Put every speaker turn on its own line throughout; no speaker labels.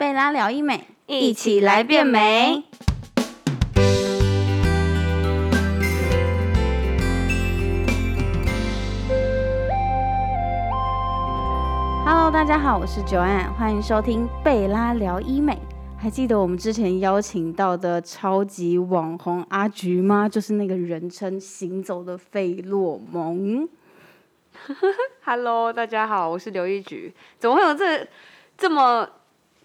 贝拉聊医美，
一起来变美。
Hello，大家好，我是九安，欢迎收听贝拉聊医美。还记得我们之前邀请到的超级网红阿菊吗？就是那个人称“行走的费洛蒙
Hello，大家好，我是刘一菊。怎么会有这这么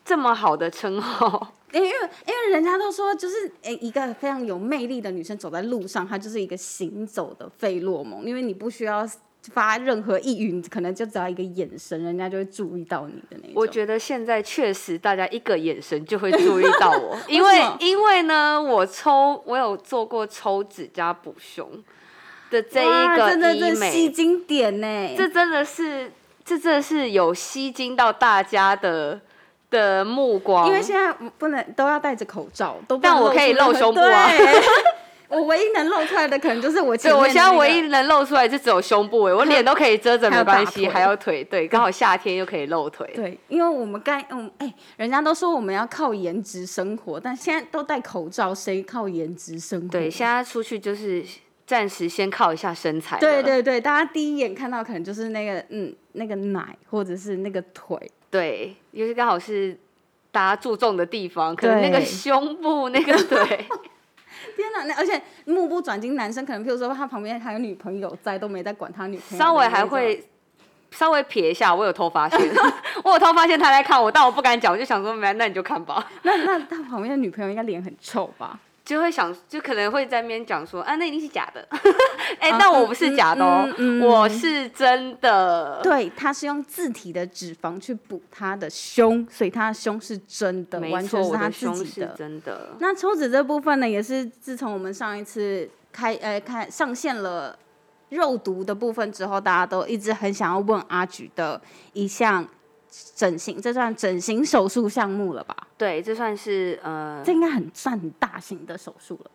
这么好的称号？”。
因为因为人家都说，就是诶一个非常有魅力的女生走在路上，她就是一个行走的费洛蒙，因为你不需要发任何一语，可能就只要一个眼神，人家就会注意到你的那种。
我觉得现在确实大家一个眼神就会注意到我，因为因为呢，我抽我有做过抽脂加补胸的这一个
哇真的
医
真的吸
美，
睛点呢，
这真的是这真的是有吸睛到大家的的目光，
因为现在不能都要戴着口罩，都
但我可以露胸部啊
我唯一能露出来的可能就是我前
对，我现在唯一能露出来就只有胸部哎，我脸都可以遮着没关系，还有腿，对，刚好夏天又可以露腿。
对，因为我们该嗯哎、人家都说我们要靠颜值生活，但现在都戴口罩，谁靠颜值生活？
对，现在出去就是暂时先靠一下身材。
对，对对，大家第一眼看到可能就是那个嗯那个奶或者是那个腿，
对，尤其刚好是大家注重的地方，可能那个胸部那个 腿，
天哪！那而且目不转睛，男生可能譬如说他旁边还有女朋友在，都没在管他女朋友
稍微还会。稍微瞥一下，我有偷发现，我有偷发现他在看我，但我不敢讲，我就想说，没，那你就看吧，
那那他旁边的女朋友应该脸很臭吧？
就会想，就可能会在那边讲说，啊，那一定是假的，哎、
啊
但我不是假的哦，
嗯嗯嗯
我是真的，
对，他是用自体的脂肪去补他的胸，所以他的胸是真的，
没错，
完全是他自己的。
真的。
那抽脂这部分呢，也是自从我们上一次开呃开上线了肉毒的部分之后，大家都一直很想要问阿菊的一项整形，这算整形手术项目了吧？
对，这算是呃
这应该很算很大型的手术了。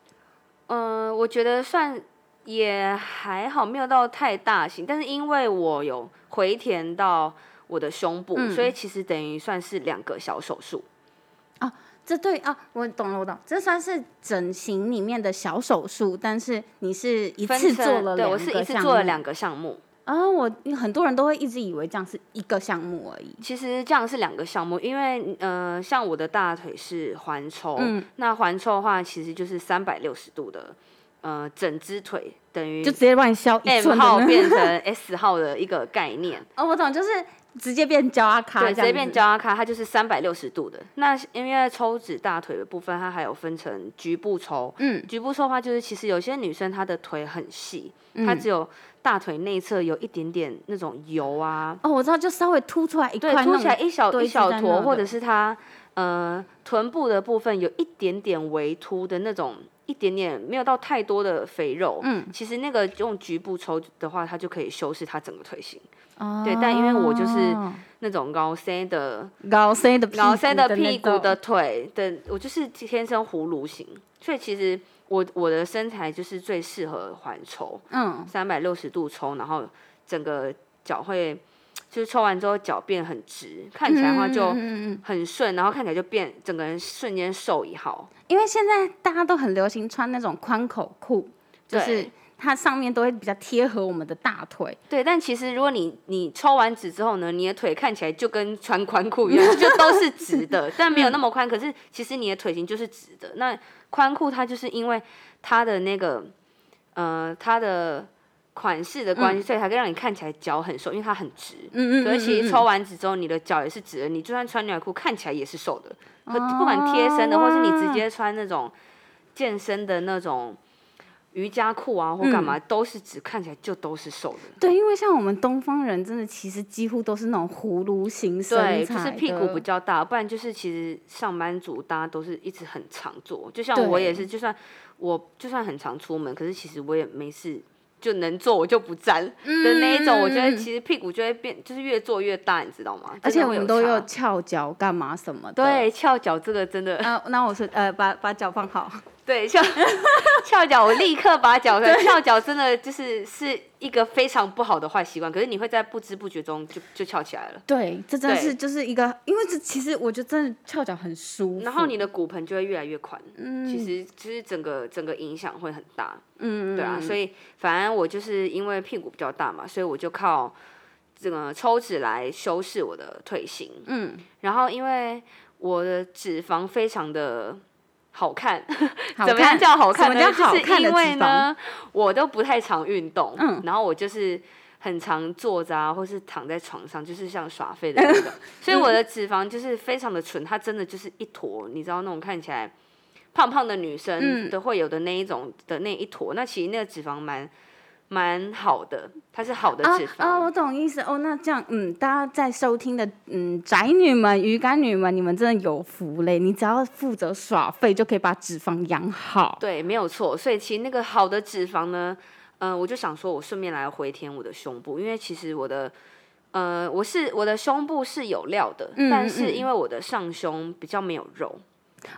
呃，我觉得算也还好，没有到太大型，但是因为我有回填到我的胸部，
嗯
所以其实等于算是两个小手术。
这对啊，我懂了，我懂，这算是整形里面的小手术，但是你是一次做了对
我是一次做了两个项目，
啊，我很多人都会一直以为这样是一个项目而已。
其实这样是两个项目，因为呃，像我的大腿是环抽，
嗯
那环抽的话其实就是三百六十度的呃整只腿，等于
就直接帮你削一
M 号变成 S 号的一个概念。
哦，我懂，就是直接变焦阿卡，
对，直接变焦阿卡，它就是三百六十度的。那因为抽脂大腿的部分，它还有分成局部抽。
嗯，
局部抽的话，就是其实有些女生她的腿很细，
嗯
她只有大腿内侧有一点点那种油啊，
哦，我知道，就稍微凸出来一
对，
块，
凸起来一小一小坨，或者是它呃臀部的部分有一点点微凸的那种。一点点没有到太多的肥肉，
嗯，
其实那个用局部抽的话，它就可以修饰它整个腿型。
哦。
对但因为我就是那种高 C 的
高 C 的屁股
老塞的屁股的腿的，我就是天生葫芦型，所以其实我我的身材就是最适合环抽，
嗯，
三百六十度抽，然后整个脚会就是抽完之后脚变很直，看起来的话就很顺，然后看起来就变整个人瞬间瘦一号。
因为现在大家都很流行穿那种宽口裤，就是
对
它上面都会比较贴合我们的大腿。
对，但其实如果你你抽完纸之后呢，你的腿看起来就跟穿宽裤一样，就都是直的，但没有那么宽。可是其实你的腿型就是直的。那宽裤它就是因为它的那个呃它的款式的关系，所以才可以让你看起来脚很瘦，因为它很直。
嗯嗯
可是其实抽完纸之后，你的脚也是直的，你就算穿牛仔裤看起来也是瘦的。可
哦
不管贴身的，或是你直接穿那种健身的那种瑜伽裤啊，或干嘛，
嗯
都是只，看起来就都是瘦的。
对，因为像我们东方人，真的其实几乎都是那种葫芦形身
对，
材
就是屁股比较大，不然就是其实上班族大家都是一直很常做，就像我也是，就算我就算很常出门，可是其实我也没事。就能做我就不站的那一种，我觉得
嗯
其实屁股就会变，就是越做越大，你知道吗？
而且我们都
真的会有差
有翘脚干嘛什么的。，
对翘脚这个真的，
那，那我是呃把把脚放好，
对，翘翘脚，我立刻把脚翘脚，真的就是是一个非常不好的坏习惯。可是你会在不知不觉中就就翘起来了。
对，这真的是就是一个，因为这其实我觉得真的翘脚很舒服。
然后你的骨盆就会越来越宽，
嗯
其实其实整个整个影响会很大。
嗯，
对啊，所以反正我就是因为屁股比较大嘛，所以我就靠这个抽脂来修饰我的腿型。
嗯，
然后因为我的脂肪非常的好看，怎么样叫好看呢？
什么叫好
就是因
看的脂肪
为呢，我都不太常运动，
嗯。
然后我就是。很常坐着啊，或是躺在床上，就是像耍废的那种，所以我的脂肪就是非常的纯，它真的就是一坨，你知道那种看起来胖胖的女生
嗯。
都会有的那一种的那一坨，那其实那个脂肪蛮蛮好的，它是好的
啊
脂肪。
啊，我懂意思哦。那这样，嗯，大家在收听的，嗯，宅女们、鱼干女们，你们真的有福嘞！你只要负责耍废，就可以把脂肪养好。
对，没有错。所以其实那个好的脂肪呢，嗯、我就想说，我顺便来回填我的胸部，因为其实我的，呃，我是我的胸部是有料的，
嗯
但是
嗯
因为我的上胸比较没有肉。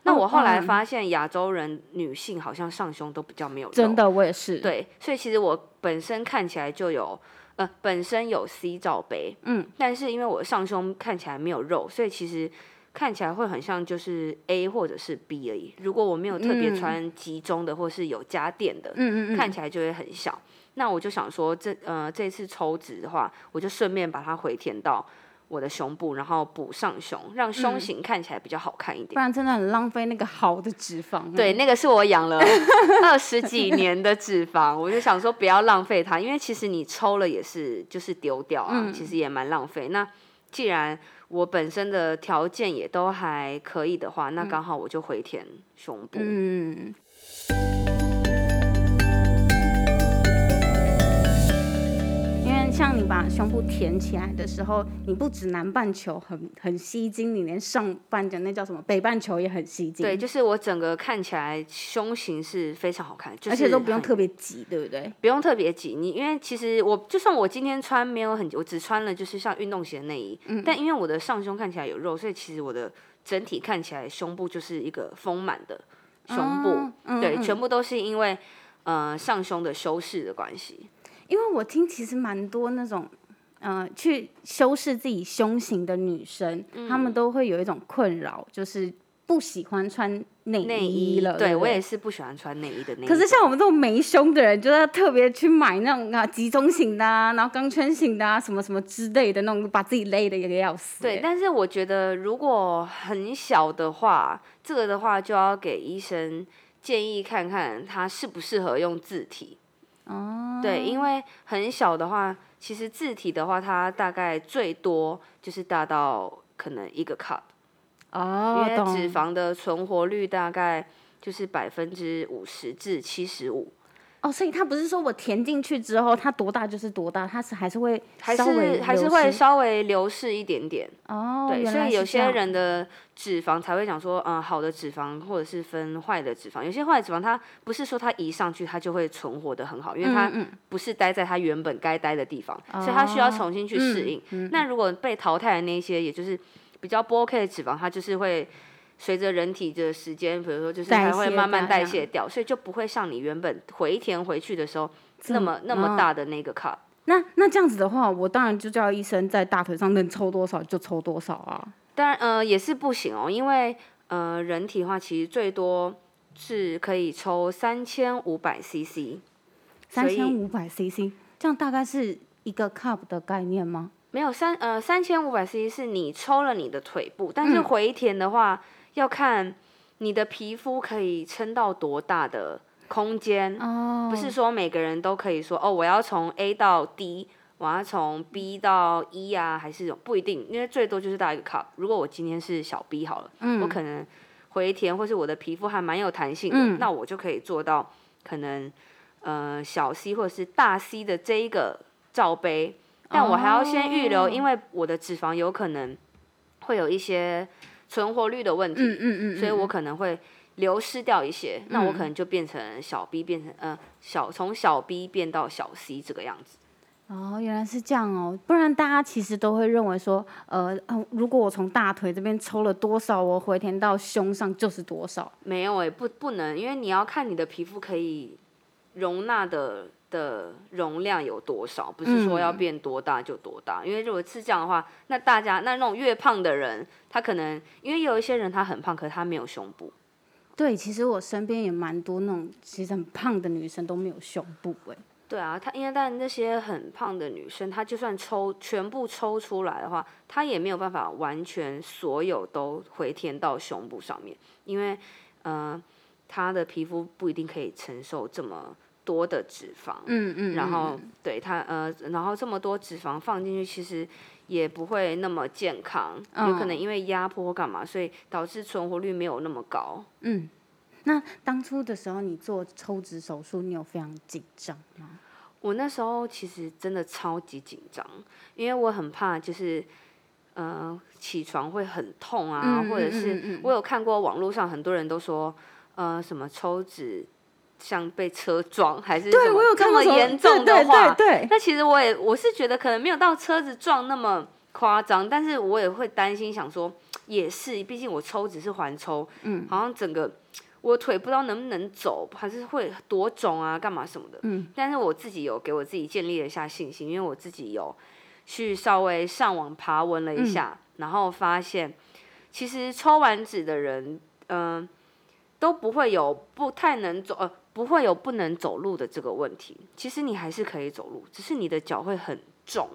那
哦
我后来
嗯
发现，亚洲人女性好像上胸都比较没有肉，
真的，我也是。，
对，所以其实我本身看起来就有，呃，本身有 C 罩杯，
嗯，
但是因为我上胸看起来没有肉，所以其实看起来会很像就是 A 或者是 B 而已。如果我没有特别
嗯
穿集中的或是有加垫的，
嗯嗯嗯，
看起来就会很小。那我就想说这，呃这次抽脂的话，我就顺便把它回填到我的胸部，然后补上胸，让
嗯
胸型看起来比较好看一点。
不然真的很浪费那个好的脂肪。
对，，那个是我养了 二十几年的脂肪，我就想说不要浪费它，因为其实你抽了也是就是丢掉啊，
嗯
其实也蛮浪费。那既然我本身的条件也都还可以的话，那刚好我就回填胸部。
嗯。你把胸部填起来的时候，你不止南半球很很吸睛，你连上半的那叫什么北半球也很吸睛。
对，就是我整个看起来胸型是非常好看，就是
而且都不用特别挤，对不对？
不用特别挤，你因为其实我就算我今天穿没有很，我只穿了就是像运动鞋的内衣，
嗯
但因为我的上胸看起来有肉，所以其实我的整体看起来胸部就是一个丰满的胸部，对，
嗯
全部都是因为呃上胸的修饰的关系。
因为我听其实蛮多那种，呃，去修饰自己胸型的女生，
嗯
她们都会有一种困扰，就是不喜欢穿内
内
衣了。
对我也是不喜欢穿内衣的那种。
可是像我们这种没胸的人，就要特别去买那种啊集中型的啊，然后钢圈型的啊，什么什么之类的那种，把自己勒的也要死、
对，
欸
但是我觉得如果很小的话，这个的话就要给医生建议看看他适不适合用字体。
哦，
对，因为很小的话，其实字体的话，它大概最多就是大到可能一个 cup，、
哦，
因为脂肪的存活率大概就是百分之五十至七十五，
哦，所以它不是说我填进去之后它多大就是多大，它是还是会
还是还是会稍微流失一点点。
哦，
对，所以有些人的脂肪才会讲说，嗯，好的脂肪或者是分坏的脂肪。有些坏的脂肪，它不是说它移上去它就会存活的很好，因为它不是待在它原本该待的地方，所以它需要
哦
重新去适应。那如果被淘汰的那一些，也就是比较不 OK 的脂肪，它就是会。随着人体的时间，比如说就是
代
它会慢慢代谢掉，所以就不会像你原本回填回去的时候那么那么
哦
大的那个 cup。
那那这样子的话，我当然就叫医生在大腿上能抽多少就抽多少啊。
当然，呃，也是不行哦，因为呃，人体的话其实最多是可以抽三千五百 CC，
三千五百 CC，这样大概是一个 cup 的概念吗？
没有三呃三千五百 CC 是你抽了你的腿部，但是
嗯
回填的话、要看你的皮肤可以撑到多大的空间，
哦，
不是说每个人都可以说哦，我要从 A 到 D，我要从 B 到 E 啊，还是不一定，因为最多就是到一个 cup。如果我今天是小 B 好了，我可能回填或是我的皮肤还蛮有弹性的，
嗯。
那我就可以做到可能呃小 C 或者是大 C 的这一个罩杯，但我还要先预留，
哦。
因为我的脂肪有可能会有一些存活率的问题，
嗯嗯嗯，
所以我可能会流失掉一些，那我可
嗯
能就变成小 B 变成呃小从小 B 变到小 C 这个样子。
哦，原来是这样哦，不然大家其实都会认为说，呃，嗯，如果我从大腿这边抽了多少，我回填到胸上就是多少。
没有哎、不不能，因为你要看你的皮肤可以容纳的的容量有多少，不是说要变多大就多大。因为如果是这样的话，那大家那那种越胖的人，他可能因为有一些人他很胖，可是他没有胸部。
对，其实我身边也蛮多那种其实很胖的女生都没有胸部哎。
对啊，她因为但那些很胖的女生，她就算抽全部抽出来的话，她也没有办法完全所有都回填到胸部上面，因为呃，她的皮肤不一定可以承受这么多的脂肪。
嗯嗯
然后对它呃，然后这么多脂肪放进去，其实也不会那么健康，有可能因为压迫或干嘛，所以导致存活率没有那么高。
嗯。那当初的时候，你做抽脂手术，你有非常紧张吗？
我那时候其实真的超级紧张，因为我很怕就是。呃，起床会很痛啊，
嗯
或者是我有看过网络上很多人都说，呃，什么抽脂像被车撞，还是
对，
什么
我有
这么严重的话，
对对对。
那其实我也我是觉得可能没有到车子撞那么夸张，但是我也会担心，想说也是，毕竟我抽只是环抽，嗯，好像整个我腿不知道能不能走，还是会多肿啊，干嘛什么的，嗯，但是我自己有给我自己建立了一下信心，因为我自己有去稍微上网爬文了一下，然后发现其实抽完纸的人，嗯、都不会有不太能走，呃，不会有不能走路的这个问题。其实你还是可以走路，只是你的脚会很重。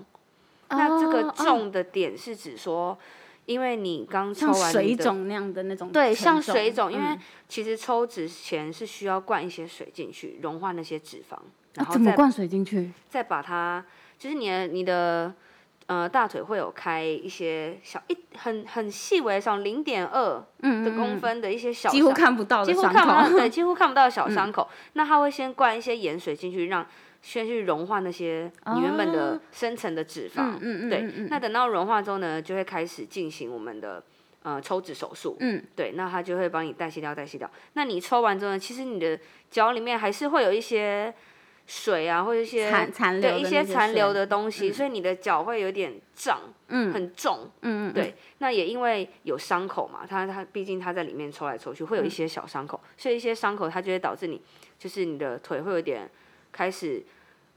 那这个重的点是指说，因为你刚抽完
水肿那样的那种
对，像水肿，因为
嗯
其实抽脂前是需要灌一些水进去，融化那些脂肪，然后再
啊怎么灌水进去？
再把它，就是你的你的呃大腿会有开一些小一很很细微的像零点二的公分的一些小
几乎
伤
看不到的
几乎看不到，
口。
对，几乎看不到的小伤口。那它会先灌一些盐水进去，让先去融化那些你原本的深层的脂肪。
嗯嗯
对，
嗯嗯
那等到融化之后呢，就会开始进行我们的呃抽脂手术。
嗯，
对，那它就会帮你代谢掉，代谢掉。那你抽完之后呢，其实你的脚里面还是会有一些水啊，或者一些
残残留
对一
些
些残留的东西，所以你的脚会有点胀，
嗯
很重。
嗯嗯，
对，那也因为有伤口嘛，它它毕竟它在里面抽来抽去，会有一些小伤口，所以一些伤口它就会导致你，就是你的腿会有点开始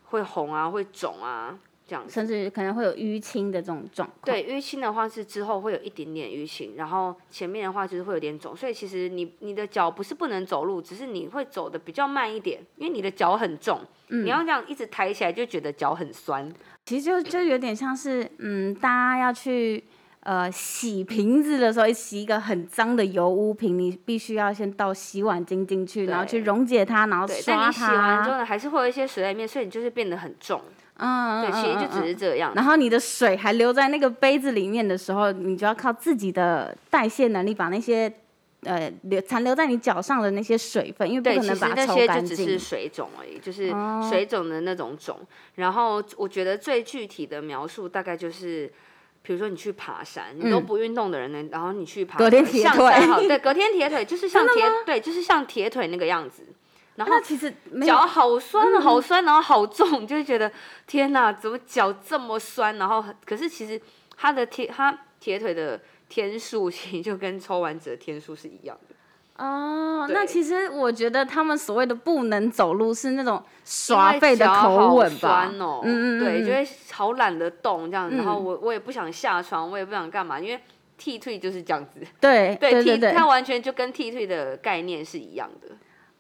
会红啊，会肿啊这样子。
甚至可能会有淤青的这种状况。
对，淤青的话是之后会有一点点淤青，然后前面的话就是会有点肿，所以其实你你的脚不是不能走路，只是你会走的比较慢一点，因为你的脚很重，你要这样一直抬起来就觉得脚很酸。
其实就就有点像是，嗯，大家要去呃洗瓶子的时候，洗一个很脏的油污瓶，你必须要先倒洗碗巾进去，然后去溶解它，然后刷
你洗完之。后呢，还是会有一些水在里面，所以你就是变得很重。
嗯，
对，
嗯
其实就只
嗯
是这样。
然后你的水还留在那个杯子里面的时候，你就要靠自己的代谢能力把那些呃留残留在你脚上的那些水分，因为不
对，
可能把它抽
那些就只是。水肿而已，就是
哦
水肿的那种肿。然后我觉得最具体的描述大概就是，比如说你去爬山，你都不运动的人呢，然后你去爬
嗯隔天铁腿
好，对，隔天铁腿 就是像铁，对，就是像铁腿那个样子。然后
其实
脚好酸好酸，然后好重，就会觉得天哪，怎么脚这么酸？然后可是其实他的铁，他铁腿的天数其实就跟抽完纸的天数是一样的。
哦，那其实我觉得他们所谓的不能走路是那种
因
耍废的口吻吧？
哦，
嗯嗯嗯
对，
嗯
就会好懒得动这样，然后
嗯
我我也不想下床，我也不想干嘛，因为剃退就是这样子，
对 对对
剃
对。
它完全就跟剃退的概念是一样的。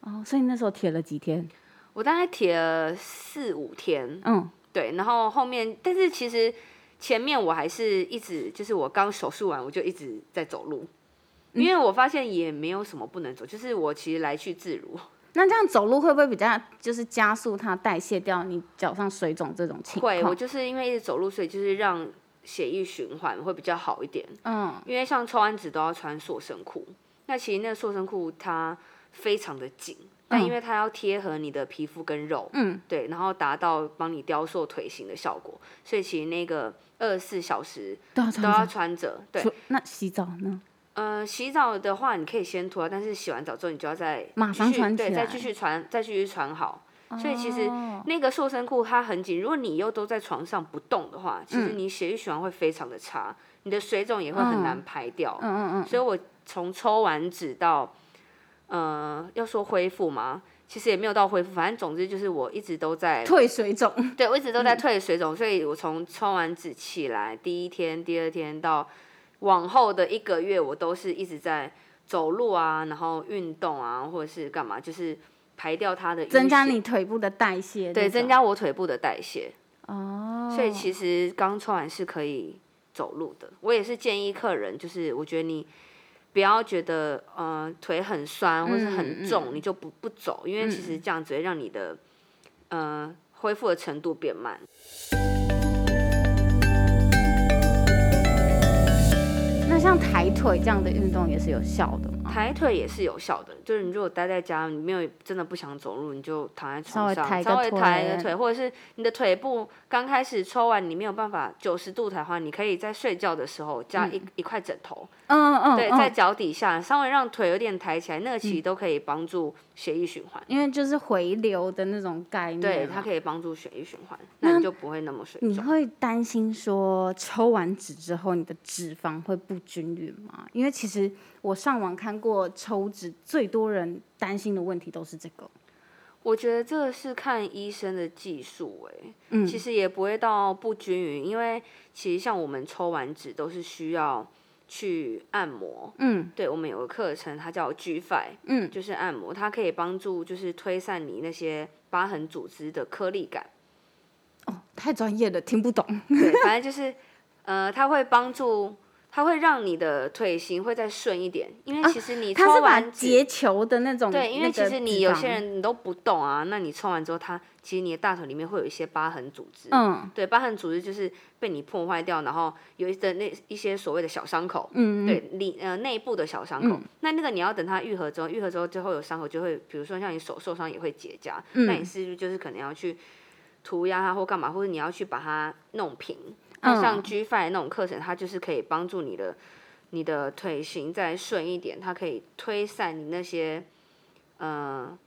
哦，所以那时候铁了几天？
我大概铁了四五天，
嗯，
对，然后后面，但是其实前面我还是一直，就是我刚手术完，我就一直在走路，
嗯
因为我发现也没有什么不能走，就是我其实来去自如。
那这样走路会不会比较就是加速它代谢掉你脚上水肿这种情况？
会，我就是因为一直走路，所以就是让血液循环会比较好一点。
嗯，
因为像抽完脂都要穿塑身裤，那其实那个塑身裤它非常的紧，但因为它要贴合你的皮肤跟肉，
嗯，
对，然后达到帮你雕塑腿型的效果，所以其实那个二十四小时
都要。穿着。
对，
那洗澡呢？
呃，洗澡的话你可以先脱，但是洗完澡之后你就要再
马上穿起来。
再继续穿，再继续穿好。所以其实
哦。
那个塑身裤它很紧，如果你又都在床上不动的话，其
嗯。
实你血液循环会非常的差，你的水肿也会很难排掉。
嗯嗯嗯，
所以我从抽完脂到，呃，要说恢复嘛，其实也没有到恢复，反正总之就是我一直都在，
退水肿，
对我一直都在退水肿，所以我从抽完脂起来第一天、第二天到往后的一个月，我都是一直在走路啊，然后运动啊，或者是干嘛，就是排掉它的
增加你腿部的代谢，
对，增加我腿部的代谢。
哦，
所以其实刚抽完是可以走路的。我也是建议客人，就是我觉得你不要觉得呃腿很酸或是很重，你就不不走，因为其实这样只会让你的呃恢复的程度变慢。
像抬腿这样的运动也是有效的吗？
抬腿也是有效的，就是你如果待在家，你没有真的不想走路，你就躺在床上，
稍微抬个腿，
或者是你的腿部刚开始抽完，你没有办法九十度抬的话，你可以在睡觉的时候加一、一块枕头，
嗯嗯，
对，
嗯
在脚底下稍微让腿有点抬起来，那个其实都可以帮助血液循环。
因为就是回流的那种概念嘛，
对，它可以帮助血液循环，那你就不会那么水肿。
你会担心说抽完脂之后你的脂肪会不均匀吗？因为其实我上网看过抽脂，最多人担心的问题都是这个。
我觉得这个是看医生的技术，哎，
嗯
其实也不会到不均匀，因为其实像我们抽完脂都是需要去按摩。
嗯
对，我们有个课程，它叫 G Five，
嗯，
就是按摩，它可以帮助就是推散你那些疤痕组织的颗粒感。
哦，太专业了，听不懂。
对，反正就是，呃，它会帮助，它会让你的腿型会再顺一点，因为其实你抽
它是把
完脂，
结球的那种，
对，因为
那个
其实你有些，人你都不动啊，那你抽完之后，它其实你的大腿里面会有一些疤痕组织，
嗯
对，疤痕组织就是被你破坏掉，然后有的那一些所谓的小伤口，
嗯，嗯
对，里呃内部的小伤口，那那个你要等它愈合之后，愈合之后之后有伤口就会，比如说像你手受伤也会结痂，
嗯
那你是不是就是可能要去涂鸦它或干嘛，或者你要去把它弄平？那像
嗯
G Five 那种课程，它就是可以帮助你的你的腿型再顺一点，它可以推散你那些。呃，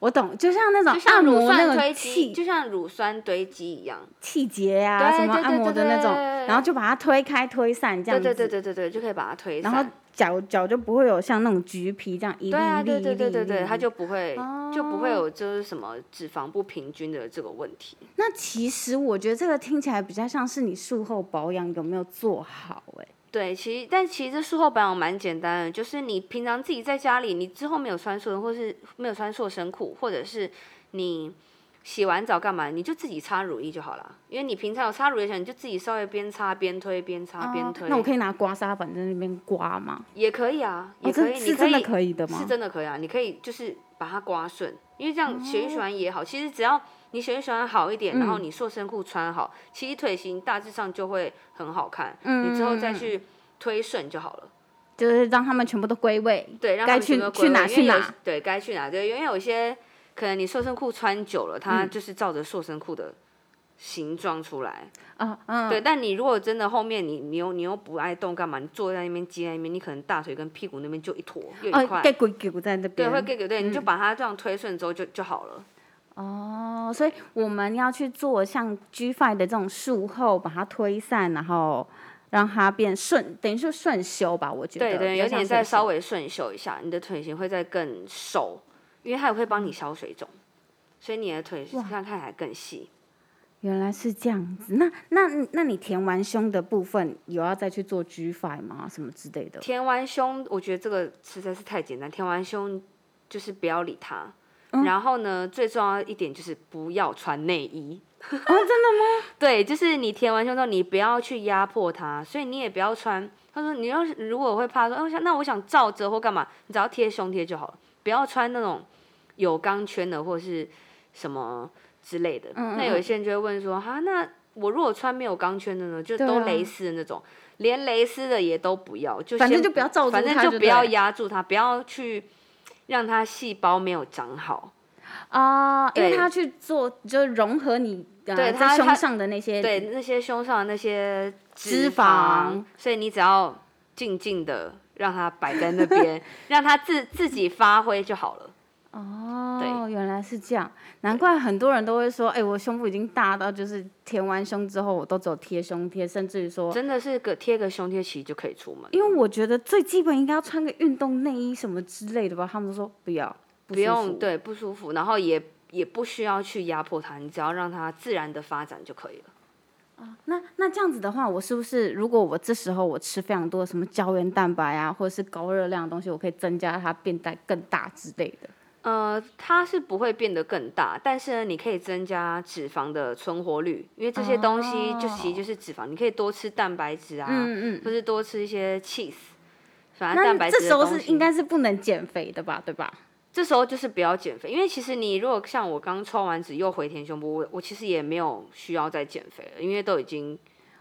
我懂，就像那种按
乳
摩那个气
就像乳酸堆积一样。
气节啊，
对对对
什么按摩的那种，
对对
然后就把它推开推散这样子，
对对对对对对，就可以把它推散。
然后脚脚就不会有像那种橘皮这样一粒一粒
对对对对对，它
一粒一粒
就不会、就不会
哦
有就是什么脂肪不平均的这个问题。
那其实我觉得这个听起来比较像是你术后保养有没有做好哎、
对，其实但其实这术后保养蛮简单的，就是你平常自己在家里，你之后没有穿塑，或是没有穿塑身裤，或者是你洗完澡干嘛，你就自己擦乳液就好了。因为你平常有擦乳液的时候，你就自己稍微边擦边推，边擦边推。
哦那我可以拿刮痧板在那边刮吗？
也可以啊，
哦
也可以，你可
这是真的
以
可以的吗？
是真的可以啊，你可以就是把它刮顺，因为这样血液循环也好。其实只要你血液循环好一点，然后
嗯
你塑身裤穿好，其实腿型大致上就会很好看。
嗯
你之后再去推顺就好了。
就是让他们全部都归位，
对，让他
该去
们全部
去哪
归位因为有
去哪。
对，该去哪？对，因为有些可能你塑身裤穿久了，它
嗯
就是照着塑身裤的形状出来。
啊嗯，
对，但你如果真的后面你你又你又不爱动干嘛？你坐在那边接在那边，你可能大腿跟屁股那边就一坨又一
哦，
块。
给鬼给在那
对，会盖骨对，你
嗯
就把它这样推顺之后就就好了。
哦，所以我们要去做像 G Five 的这种术后，把它推散，然后让它变顺，等于是顺修吧，我觉得。
对对，有点再稍微顺修一下，你的腿型会再更瘦，因为它也会帮你消水肿，所以你的腿这样看起来更细。
原来是这样子，那那那你填完胸的部分有要再去做 G Five 吗？什么之类的？
填完胸，我觉得这个实在是太简单。填完胸就是不要理它，
嗯
然后呢，最重要一点就是不要穿内衣。
哦，真的吗？
对，就是你填完胸之后，你不要去压迫它，所以你也不要穿。他说，你要是如果会怕说，哎、我想那我想罩着或干嘛，你只要贴胸贴就好了，不要穿那种有钢圈的或是什么之类的。
嗯嗯
那有一些人就会问说，哈，那我如果穿没有钢圈的呢，就都蕾丝的那种，连蕾丝的也都不要，就先
反正就不要罩住
反正
就
就不要压住它，不要去让它细胞没有长好。
啊、因为
对
它去做就融合你呃
对它胸
上的那些
对那些胸上的那些
脂
肪
肪，
所以你只要静静的让它摆在那边，让它自自己发挥就好了。
哦，原来是这样，难怪很多人都会说，哎、我胸部已经大到就是填完胸之后，我都只有贴胸贴，甚至于说，
真的是个贴个胸贴，其实就可以出门。
因为我觉得最基本应该要穿个运动内衣什么之类的吧，他们都说不要，不
不用，对不舒服，然后也也不需要去压迫它，你只要让它自然的发展就可以了。
那那这样子的话，我是不是如果我这时候我吃非常多的什么胶原蛋白啊，或者是高热量的东西，我可以增加它变大更大之类的？
呃，它是不会变得更大，但是呢，你可以增加脂肪的存活率，因为这些东西就其实就是脂肪，你可以多吃蛋白质啊，
嗯嗯。
或是多吃一些 cheese，反正蛋白
那这时候。是应该是不能减肥的吧，对吧？
这时候就是不要减肥，因为其实你如果像我刚抽完脂又回填胸部，我我其实也没有需要再减肥了，因为都已经抽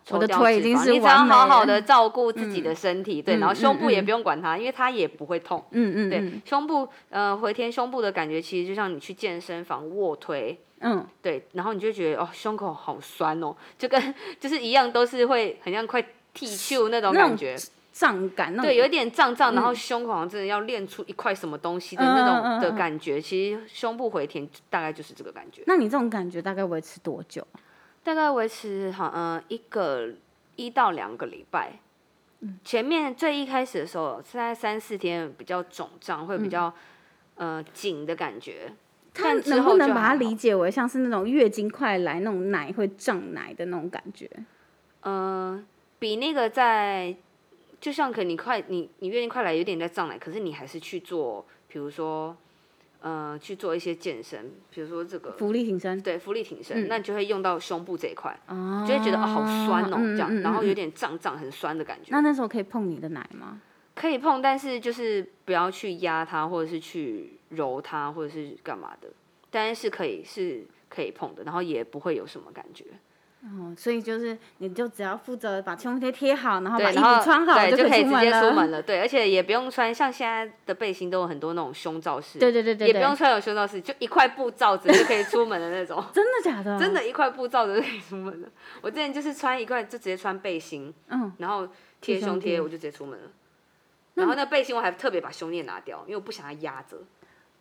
我的
掉脂
腿已经是
肪你只要好好的照顾自己的身体，对，
嗯
然后胸部也不用管它，因为它也不会痛。对，
嗯嗯对
胸部呃回填胸部的感觉，其实就像你去健身房卧推，
嗯，
对，然后你就觉得哦胸口好酸哦，就跟就是一样都是会很像快剃球那种感觉，
胀感
对，有一点胀胀，然后
嗯
胸口好像真的要练出一块什么东西的
嗯
那种的
嗯嗯嗯
感觉。其实胸部回填大概就是这个感觉，
那你这种感觉大概维持多久？
大概维持好嗯一个一到两个礼拜。前面最一开始的时候，是在三四天比较肿胀，会比较、呃紧的感觉。
它能不能把它理解为像是那种月经快来那种奶会胀奶的那种感觉？
嗯，比那个在，就像可能你快你你月经快来有点在胀奶，可是你还是去做，比如说，呃，去做一些健身，比如说这个
浮力挺身，
对浮力挺身，
嗯
那你就会用到胸部这一块，
哦
就会觉得哦好酸哦、
嗯
这样，
嗯嗯嗯
然后有点胀胀很酸的感觉。
那那时候可以碰你的奶吗？
可以碰，但是就是不要去压它，或者是去揉它，或者是干嘛的，但是是可以是可以碰的，然后也不会有什么感觉。
哦，所以就是你就只要负责把胸贴贴好，然后把，衣服穿好，
就
可以
直接出。门了。对，而且也不用穿，像现在的背心都有很多那种胸罩式，
对对对对对，
也不用穿有胸罩式，就一块布罩着就可以出门的那种。
真的假的？
真的，一块布罩着就可以出门了。我之前就是穿一块，就直接穿背心，
嗯，
然后贴
贴胸贴，
我就直接出门了。然后那背心我还特别把胸垫拿掉，因为我不想要压着。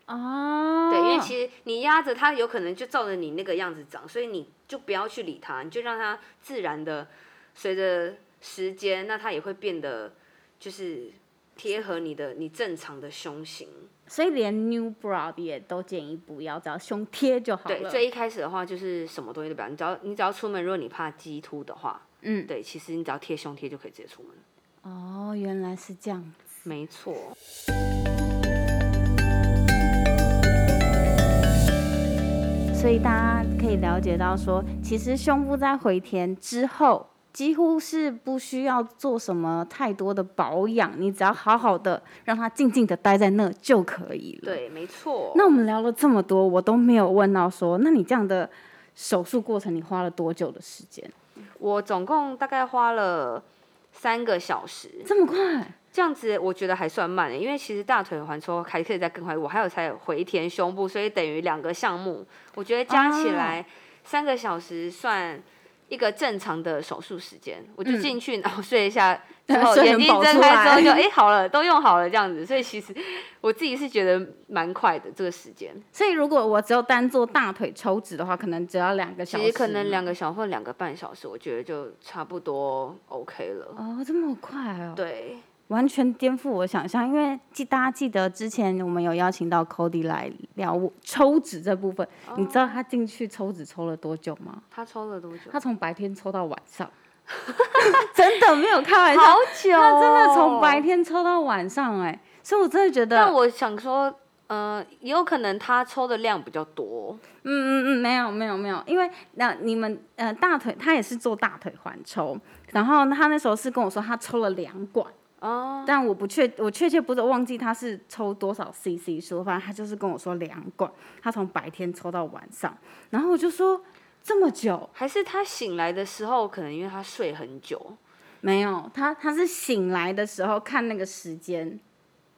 哦，
对，因为其实你压着它，有可能就照着你那个样子长，所以你就不要去理它，你就让它自然的随着时间，那它也会变得就是贴合你的你正常的胸型。
所以连 new bra 也都建议不要，只要胸贴就好了。
对，最一开始的话就是什么东西都不要，你只要你只要出门，如果你怕激突的话，
嗯，
对，其实你只要贴胸贴就可以直接出门。
哦，原来是这样子。
没错，
所以大家可以了解到说，其实胸部在回填之后，几乎是不需要做什么太多的保养，你只要好好的让它静静的待在那就可以了。。
对，没错。
那我们聊了这么多，我都没有问到说，那你这样的手术过程，你花了多久的时间？
我总共大概花了三个小时，
这么快？
这样子我觉得还算慢的，因为其实大腿环抽还可以再更快，我还有才回填胸部，所以等于两个项目，我觉得加起来三个小时算一个正常的手术时间。我就进去，然后睡一下之后，
睡
眼睛睁开之后就哎、好了，都用好了这样子，所以其实我自己是觉得蛮快的这个时间，
所以如果我只有单做大腿抽脂的话，可能只要两个小时。
其实可能两个小时或两个半小时，我觉得就差不多 OK 了。
哦，这么快哦。
对，
完全颠覆我想象，因为记大家记得之前我们有邀请到 Cody 来聊抽脂这部分，你知道他进去抽脂抽了多久吗？
他抽了多久？
他从白天抽到晚上，真的没有开玩笑，
好久、
他真的从白。天抽到晚上、哎，所以我真的觉得，
但我想说，呃，也有可能他抽的量比较多。
嗯嗯嗯，没有没有没有，因为那你们呃大腿他也是做大腿环抽，然后他那时候是跟我说他抽了两管。
哦，
但我不确，我确切不是忘记他是抽多少 CC 说，反正他就是跟我说两管，他从白天抽到晚上，然后我就说这么久？
还是他醒来的时候，可能因为他睡很久，
没有，他他是醒来的时候看那个时间，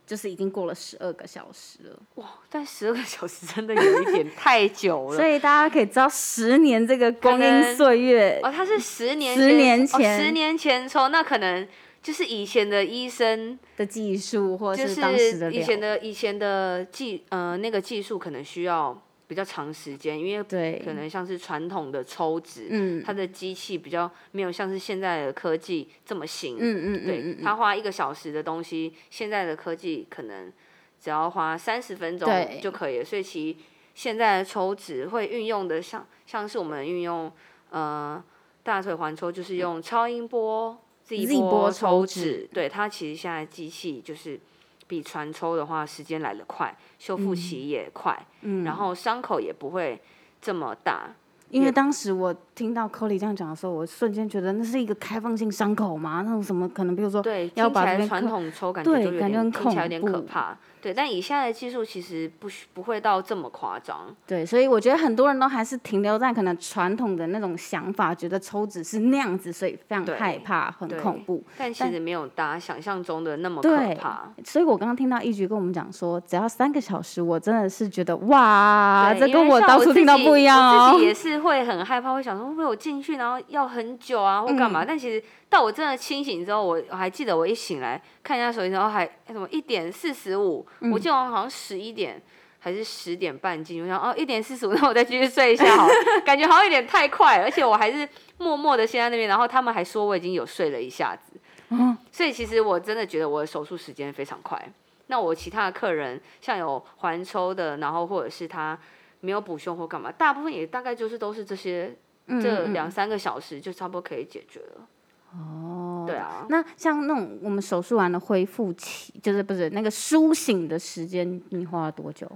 就是已经过了十二个小时了，
哇，但十二个小时真的有一点太久了。
所以大家可以知道十年这个光阴岁月，
哦，他是十年
十年前
哦，十年前抽，那可能就是以前的医生
的技术或者
就是
当时的
以前的以前的技呃那个技术可能需要比较长时间，因为
对。
可能像是传统的抽脂，
嗯。
它的机器比较没有像是现在的科技这么新，
嗯嗯嗯
对
嗯，
它花一个小时的东西，现在的科技可能只要花三十分钟就可以了，所以其实现在的抽脂会运用的像像是我们运用呃大腿环抽，就是用超音波 Z
波
波
抽
抽脂，对它其实现在机器就是比传抽的话时间来得快，修复期也快，
嗯
然后伤口也不会这么大。
因为当时我听到 Colly 这样讲的时候，我瞬间觉得那是一个开放性伤口嘛，那种什么可能，比如说
对，
要
听起来传
把这边刻
统抽感觉
对
就有
感觉很
有点
恐怖
可怕。对，但以现在的技术，其实不需不会到这么夸张。
对，所以我觉得很多人都还是停留在可能传统的那种想法，觉得抽脂是那样子，所以非常害怕，很恐怖。
但其实没有大家想象中的那么
对
可怕。
所以我刚刚听到一局跟我们讲说，只要三个小时，我真的是觉得哇，
对
这跟
我
当初听到不一样哦
我自己。也是会很害怕，会想说会不会我进去然后要很久啊，或干
嗯
嘛？但其实到我真的清醒之后，我我还记得我一醒来看一下手机，然后还什么一点四十五，
嗯
我记得我好像十一点。还是十点半进，我想哦一点四十五，那我再继续睡一下好了，感觉好像有点太快，而且我还是默默的先在那边，然后他们还说我已经有睡了一下子，
嗯
所以其实我真的觉得我的手术时间非常快。那我其他的客人，像有环抽的，然后或者是他没有补胸或干嘛，大部分也大概就是都是这些，
嗯嗯
这两三个小时就差不多可以解决了。
哦，
对啊，
那像那种我们手术完的恢复期，就是不是那个苏醒的时间，你花了多久？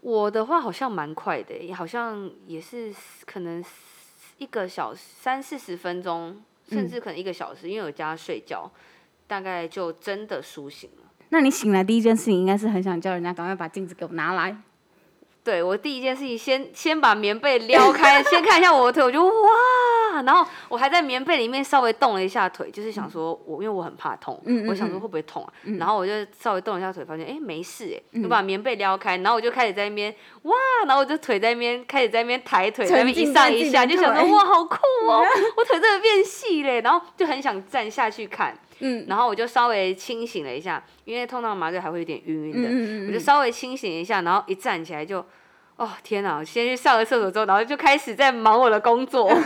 我的话好像蛮快的耶，好像也是可能一个小时三四十分钟，甚至可能一个小时，因为我加睡觉，大概就真的苏醒了。
那你醒来第一件事情应该是很想叫人家赶快把镜子给我拿来。
对我第一件事情先先把棉被撩开，先看一下我的腿，我就哇，然后我还在棉被里面稍微动了一下腿，就是想说我因为我很怕痛，
嗯嗯
我想说
嗯。
会不会痛啊，然后我就稍微动了一下腿，发现哎没事哎，我把棉被撩开，然后我就开始在那边哇，然后我就腿在那边开始在那边抬腿，在那边一上一下，就想说哇好酷哦，我腿真的变细嘞，然后就很想站下去看，
嗯。
然后我就稍微清醒了一下，因为痛到麻醉还会有点晕晕的，
嗯
我就稍微清醒一下，然后一站起来就，哦天哪！我先去上个厕所之后，然后就开始在忙我的工作，对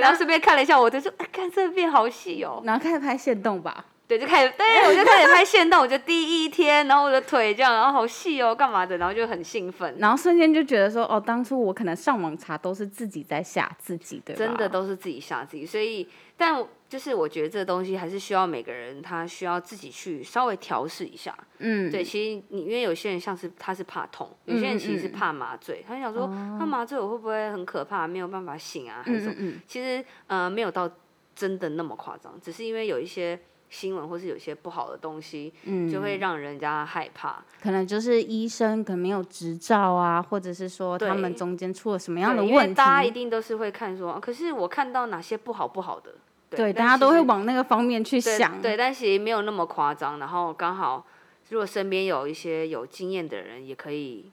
然后顺便看了一下我的，就哎，看这边好细哦，
然后开始拍线动吧。
对，就开始，对 我就开始拍线动，我就第一天，然后我的腿这样，然后好细哦，干嘛的，然后就很兴奋，
然后瞬间就觉得说，哦，当初我可能上网查都是自己在吓自己，对吧？
真的都是自己吓自己，所以，但就是我觉得这个东西还是需要每个人他需要自己去稍微调试一下，
嗯，
对，其实你因为有些人像是他是怕痛，有些人其实是怕麻醉，他就想说，他麻醉我会不会很可怕，没有办法醒啊，还是什么？其实呃没有到真的那么夸张，只是因为有一些新闻或是有些不好的东西，
嗯
就会让人家害怕。
可能就是医生可能没有执照啊，或者是说他们中间出了什么样的
对因为大家一，定都是会看说，啊可是我看到哪些不好不好的，
对，
但
大家都会往那个方面去想。
对，但其实没有那么夸张。然后刚好，如果身边有一些有经验的人，也可以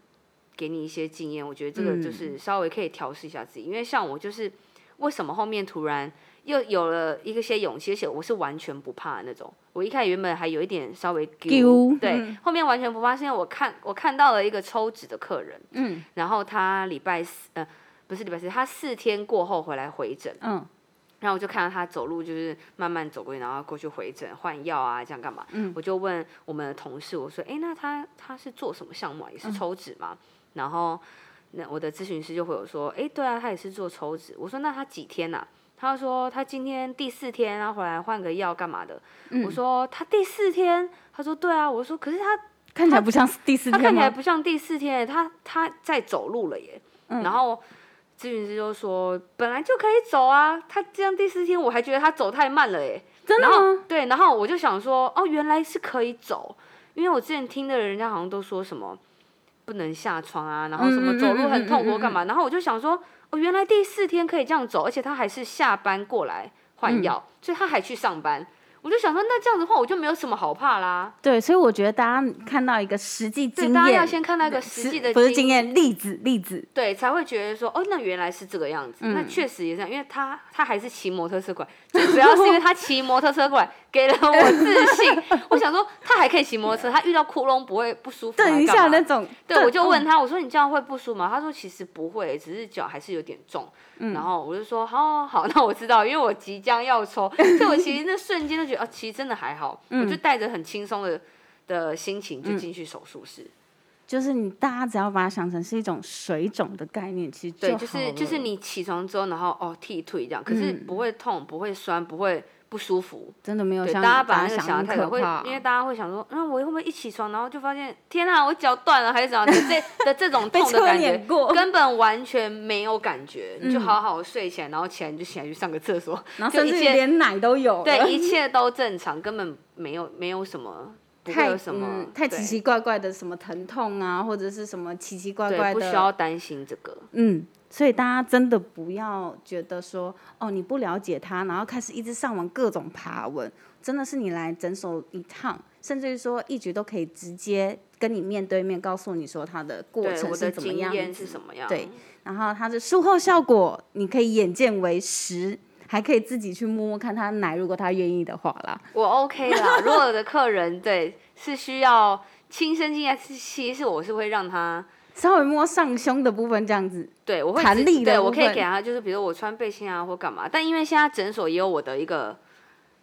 给你一些经验。我觉得这个就
嗯
是稍微可以调试一下自己，因为像我就是为什么后面突然又有了一个些勇气，而且我是完全不怕的那种。我一开始原本还有一点稍微
丢
丢，对，
嗯
后面完全不怕，是因为我看我看到了一个抽脂的客人，
嗯
然后他礼拜四呃不是礼拜四，他四天过后回来回诊。
嗯
然后我就看到他走路，就是慢慢走过去，然后过去回诊换药啊，这样干嘛？
嗯
我就问我们的同事，我说：“哎，那他他是做什么项目啊？也是抽脂吗？”然后那我的咨询师就回我说：“哎，对啊，他也是做抽脂。”我说：“那他几天呐、他说他今天第四天，然后回来换个药干嘛的？我说他第四天，他说对啊，我说可是他
看起来不像第四天
他看起来？不像第四天，他他在走路了耶。然后咨询师就说，本来就可以走啊，他这样第四天我还觉得他走太慢了耶。
真的吗？
对，然后我就想说，哦，原来是可以走，因为我之前听的人家好像都说什么不能下床啊，然后什么走路很痛苦干嘛，然后我就想说，哦，原来第四天可以这样走，而且他还是下班过来换药，所以他还去上班。我就想说，那这样子的话，我就没有什么好怕啦。
对，所以我觉得大家看到一个实际经验
大家要，先看到一个实际的
不是经验例子例子，
对，才会觉得说，哦，那原来是这个样子。那
嗯
确实也这样，因为他他还是骑摩托车过来，最主要是因为他骑摩托车过来 给了我自信。我想说，他还可以骑摩托车，他遇到窟窿不会不舒服，
等一下那种，
对，我就
嗯
问他，我说你这样会不舒服吗？他说其实不会，只是脚还是有点重。
嗯
然后我就说好好，那我知道，因为我即将要抽，所以我其实那瞬间就觉得，啊，其实真的还好，
嗯
我就带着很轻松的的心情就进去手术室。
就是你大家只要把它想成是一种水肿的概念，其实
对，
就
就是就是你起床之后，然后哦剃腿这样，可是
嗯
不会痛，不会酸，不会不舒服。
真的没有像
大家把那个
想的
太可会
怕，，
因为大家会想说，嗯，我会不会一起床，然后就发现天啊，我脚断了还是怎样？的这的这种 痛的感觉
碾，过，
根本完全没有感觉，你就
嗯
好好睡起来，然后起来你就起来去上个厕所，
然后
就一切
甚至连奶都有了，
对，一切都正常，根本没有没有什么，不会
太
有什么、
嗯太奇
对。
奇怪怪的什么疼痛啊，或者是什么奇奇怪怪
对，不
的，
需要担心这个。
嗯，所以大家真的不要觉得说哦你不了解他，然后开始一直上网各种爬文，真的是你来诊所一趟，甚至于说一局都可以直接跟你面对面告诉你说他的过，程是怎么样
经验是什么样？
对然后他的术后效果，你可以眼见为实，还可以自己去摸摸看他奶，如果他愿意的话啦。
我 OK 啦。如果我的客人对是需要亲身经验，是其实我是会让他。
稍微摸上胸的部分这样子，
对，我会
弹力的
我可以给他，就是比如我穿背心啊或干嘛，但因为现在诊所也有我的一个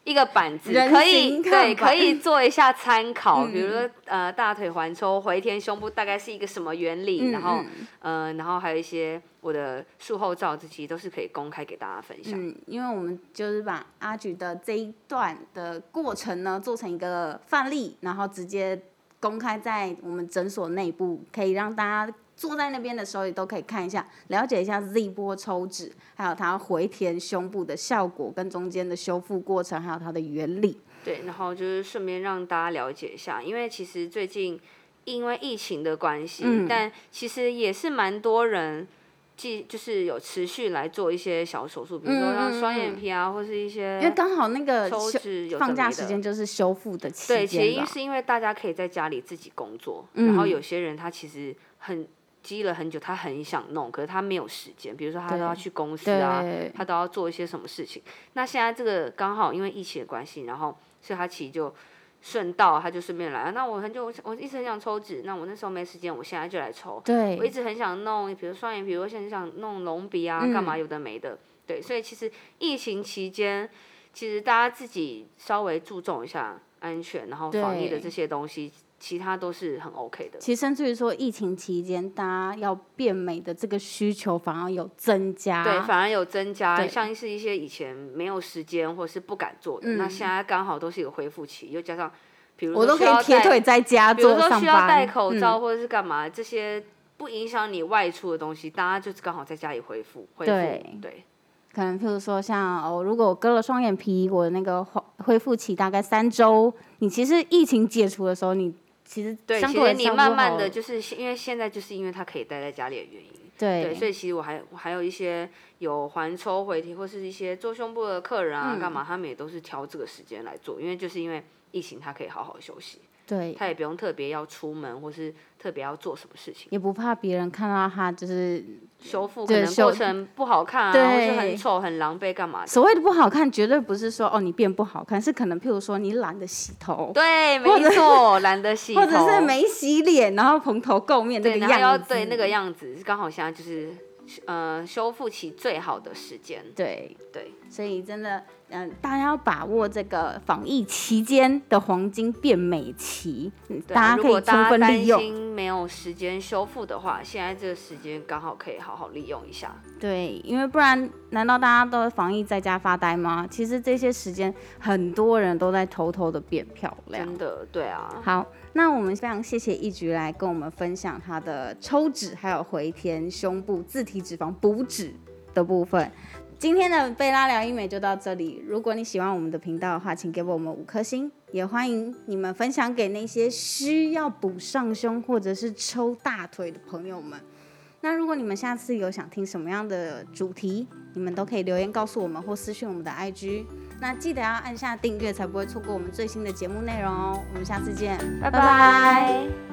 一个板子，
人
可以
形看
对
板。
可以做一下参考，比如
嗯
说呃大腿环抽、回天胸部大概是一个什么原理，
嗯
然后
嗯。
呃然后还有一些我的术后照，这些都是可以公开给大家分享。
嗯，因为我们就是把阿菊的这一段的过程呢做成一个范例，然后直接公开在我们诊所内部，可以让大家坐在那边的时候也都可以看一下，了解一下 Z 波抽脂，还有它回填胸部的效果跟中间的修复过程，还有它的原理。
对，然后就是顺便让大家了解一下，因为其实最近因为疫情的关系，
嗯
但其实也是蛮多人。即就是有持续来做一些小手术，比如说
嗯嗯
像双眼
嗯
皮啊，或是一些
因为刚好那个
抽
休
脂有
放假时间就是修复的期
对，其
间了。
实是因为大家可以在家里自己工作，
嗯
然后有些人他其实很积了很久，他很想弄，可是他没有时间，比如说他都要去公司啊，他都要做一些什么事情。那现在这个刚好因为疫情的关系，然后所以他其实就顺道他就顺便来。啊那我很久，我一直很想抽纸，那我那时候没时间，我现在就来抽。
对，
我一直很想弄，比如双眼皮，我很想弄隆鼻啊，
嗯
干嘛有的没的。对，所以其实疫情期间，其实大家自己稍微注重一下安全，然后防疫的这些东西，其他都是很 OK 的。
其实甚至于说疫情期间，大家要变美的这个需求反而有增加。
对，反而有增加，
对
像是一些以前没有时间或是不敢做的，那
嗯
现在刚好都是一个恢复期，又加上，比如
我都可以贴腿在家做上班。
说需要戴口
嗯
罩或者是干嘛，这些不影响你外出的东西，大家就是刚好在家里恢复恢复。
对
对
可能譬如说像哦，如果我割了双眼皮，我的那个恢恢复期大概三周，你其实疫情解除的时候，你其实
对，其实你慢慢的就是因为现在就是因为他可以待在家里的原因，
对
对，所以其实我还我还有一些有环抽回体或是一些做胸部的客人啊，干
嗯。
嘛他们也都是挑这个时间来做，因为就是因为疫情他可以好好休息，
对，
他也不用特别要出门或是特别要做什么事情。
也不怕别人看到他就是
修复可能
修
过程不好看啊，或
对
是很丑、很狼狈，干嘛的？
所谓的不好看，绝对不是说哦你变不好看，是可能譬如说你懒得洗头，
对，没错，懒得洗头，
或者是没洗脸，然后蓬头垢面这
对，
个样子。
对那个样子，刚好现在就是呃修复期最好的时间。
对，
对，
所以真的，嗯、大家要把握这个防疫期间的黄金变美期，大家可以充分利用。
心没有时间修复的话，现在这个时间刚好可以好好利用一下。
对，因为不然，难道大家都防疫在家发呆吗？其实这些时间，很多人都在偷偷的变漂亮。
真的，对啊，
好，那我们非常谢谢一局来跟我们分享他的抽脂还有回填胸部自体脂肪补脂的部分。今天的贝拉聊医美就到这里。如果你喜欢我们的频道的话，请给我们五颗星，也欢迎你们分享给那些需要补上胸或者是抽大腿的朋友们。那如果你们下次有想听什么样的主题，你们都可以留言告诉我们或私讯我们的 IG。那记得要按下订阅，才不会错过我们最新的节目内容哦。我们下次见，
拜拜